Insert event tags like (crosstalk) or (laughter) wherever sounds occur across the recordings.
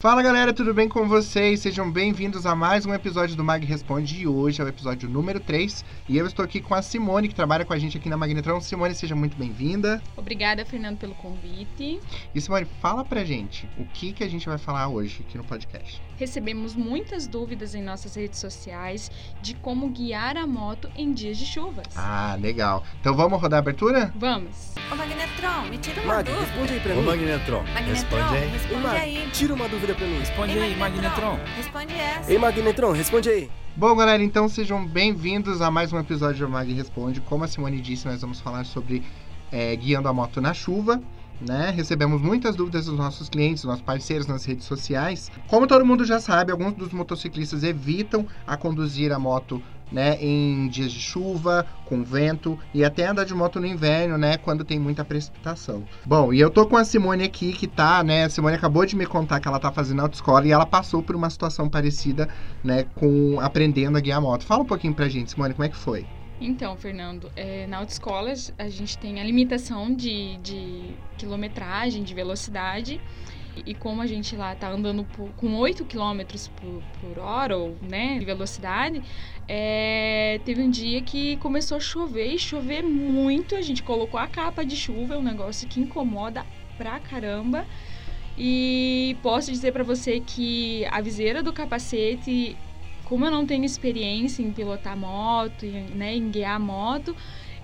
Fala galera, tudo bem com vocês? Sejam bem-vindos a mais um episódio do Mag Responde e hoje é o episódio número 3 e eu estou aqui com a Simone, que trabalha com a gente aqui na Magnetron. Simone, seja muito bem-vinda. Obrigada, Fernando, pelo convite. E Simone, fala pra gente o que, que a gente vai falar hoje aqui no podcast. Recebemos muitas dúvidas em nossas redes sociais de como guiar a moto em dias de chuvas. Ah, legal. Então vamos rodar a abertura? Vamos! Ô Magnetron, me tira uma Mag, dúvida. responde aí pra Ô, mim. Magnetron, Magnetron, responde aí. responde aí. tira uma dúvida mim. Responde Ei, aí, Magnetron. Responde essa. Ei, Magnetron, responde aí. Bom, galera, então sejam bem-vindos a mais um episódio do Mag Responde. Como a Simone disse, nós vamos falar sobre é, guiando a moto na chuva. Né? Recebemos muitas dúvidas dos nossos clientes, dos nossos parceiros nas redes sociais. Como todo mundo já sabe, alguns dos motociclistas evitam a conduzir a moto né, em dias de chuva, com vento e até andar de moto no inverno, né, quando tem muita precipitação. Bom, e eu tô com a Simone aqui que tá, né, a Simone acabou de me contar que ela tá fazendo autoescola e ela passou por uma situação parecida, né, com aprendendo a guiar moto. Fala um pouquinho pra gente, Simone, como é que foi? Então, Fernando, é, na autoescola a gente tem a limitação de, de quilometragem, de velocidade. E como a gente lá tá andando por- com 8 km por, por hora, ou, né, de velocidade, é, teve um dia que começou a chover e chover muito. A gente colocou a capa de chuva, é um negócio que incomoda pra caramba. E posso dizer pra você que a viseira do capacete como eu não tenho experiência em pilotar moto, em, né, em guiar moto,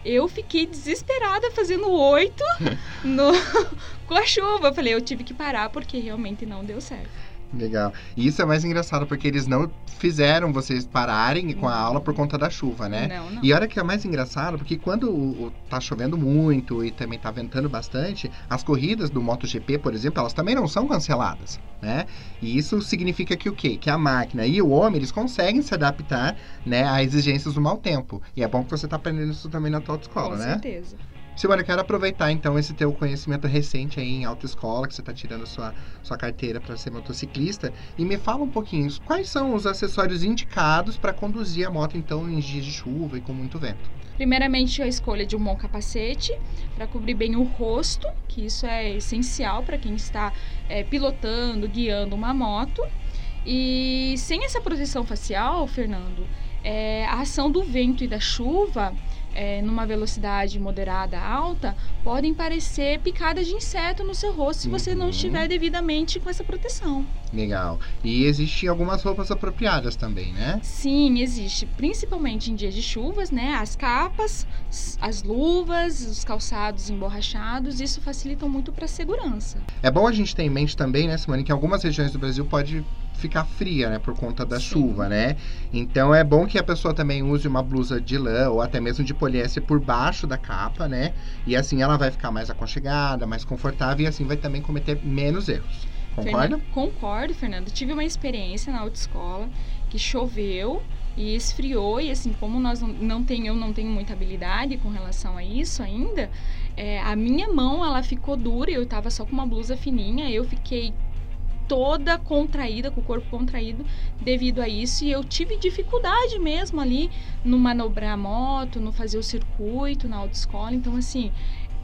eu fiquei desesperada fazendo oito (laughs) no, (laughs) com a chuva. Eu falei, eu tive que parar porque realmente não deu certo. Legal. E isso é mais engraçado porque eles não fizeram vocês pararem com a aula por conta da chuva, né? Não, não. E olha que é mais engraçado, porque quando o, o- tá chovendo muito e também tá ventando bastante, as corridas do MotoGP, por exemplo, elas também não são canceladas, né? E isso significa que o quê? Que a máquina e o homem, eles conseguem se adaptar, né, a exigências do mau tempo. E é bom que você tá aprendendo isso também na tua autoescola, Com né? certeza. Simone, eu quero aproveitar então esse teu conhecimento recente aí em autoescola, que você está tirando sua, sua carteira para ser motociclista, e me fala um pouquinho, quais são os acessórios indicados para conduzir a moto então em dias de chuva e com muito vento? Primeiramente, a escolha de um bom capacete para cobrir bem o rosto, que isso é essencial para quem está é, pilotando, guiando uma moto. E sem essa proteção facial, Fernando, é, a ação do vento e da chuva, é, numa velocidade moderada alta, podem parecer picadas de inseto no seu rosto se você não Uhum. estiver devidamente com essa proteção. Legal. E existem algumas roupas apropriadas também, né? Sim, existe, principalmente em dias de chuvas, né? As capas, as luvas, os calçados emborrachados, isso facilitam muito para a segurança. É bom a gente ter em mente também, né, Simone, que algumas regiões do Brasil pode ficar fria, né, por conta da Sim. chuva, né? Então é bom que a pessoa também use uma blusa de lã ou até mesmo de poliéster por baixo da capa, né? E assim ela vai ficar mais aconchegada, mais confortável e assim vai também cometer menos erros. Concorda? Fernando, concordo, Fernando. Tive uma experiência na autoescola que choveu e esfriou e assim como nós não, não tem, eu não tenho muita habilidade com relação a isso ainda, é, a minha mão ela ficou dura. Eu tava só com uma blusa fininha, eu fiquei toda contraída, com o corpo contraído devido a isso e eu tive dificuldade mesmo ali no manobrar a moto, no fazer o circuito na autoescola. Então assim,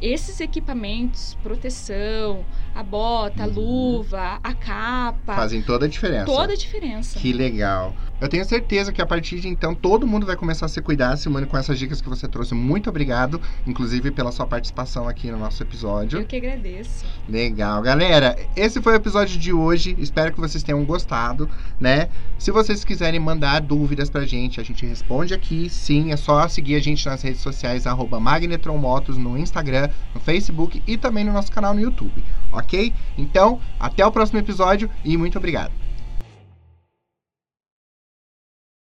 esses equipamentos, proteção, a bota, a Uhum. luva, a capa, Fazem toda a diferença. toda a diferença. Que legal. Eu tenho certeza que a partir de então todo mundo vai começar a se cuidar, Simone, com essas dicas que você trouxe. Muito obrigado, inclusive pela sua participação aqui no nosso episódio. Eu que agradeço. Legal, galera. Esse foi o episódio de hoje. Espero que vocês tenham gostado, né? Se vocês quiserem mandar dúvidas pra gente, a gente responde aqui. Sim, é só seguir a gente nas redes sociais arroba @magnetronmotos no No Facebook e também no nosso canal no YouTube, ok? Então, até o próximo episódio e muito obrigado.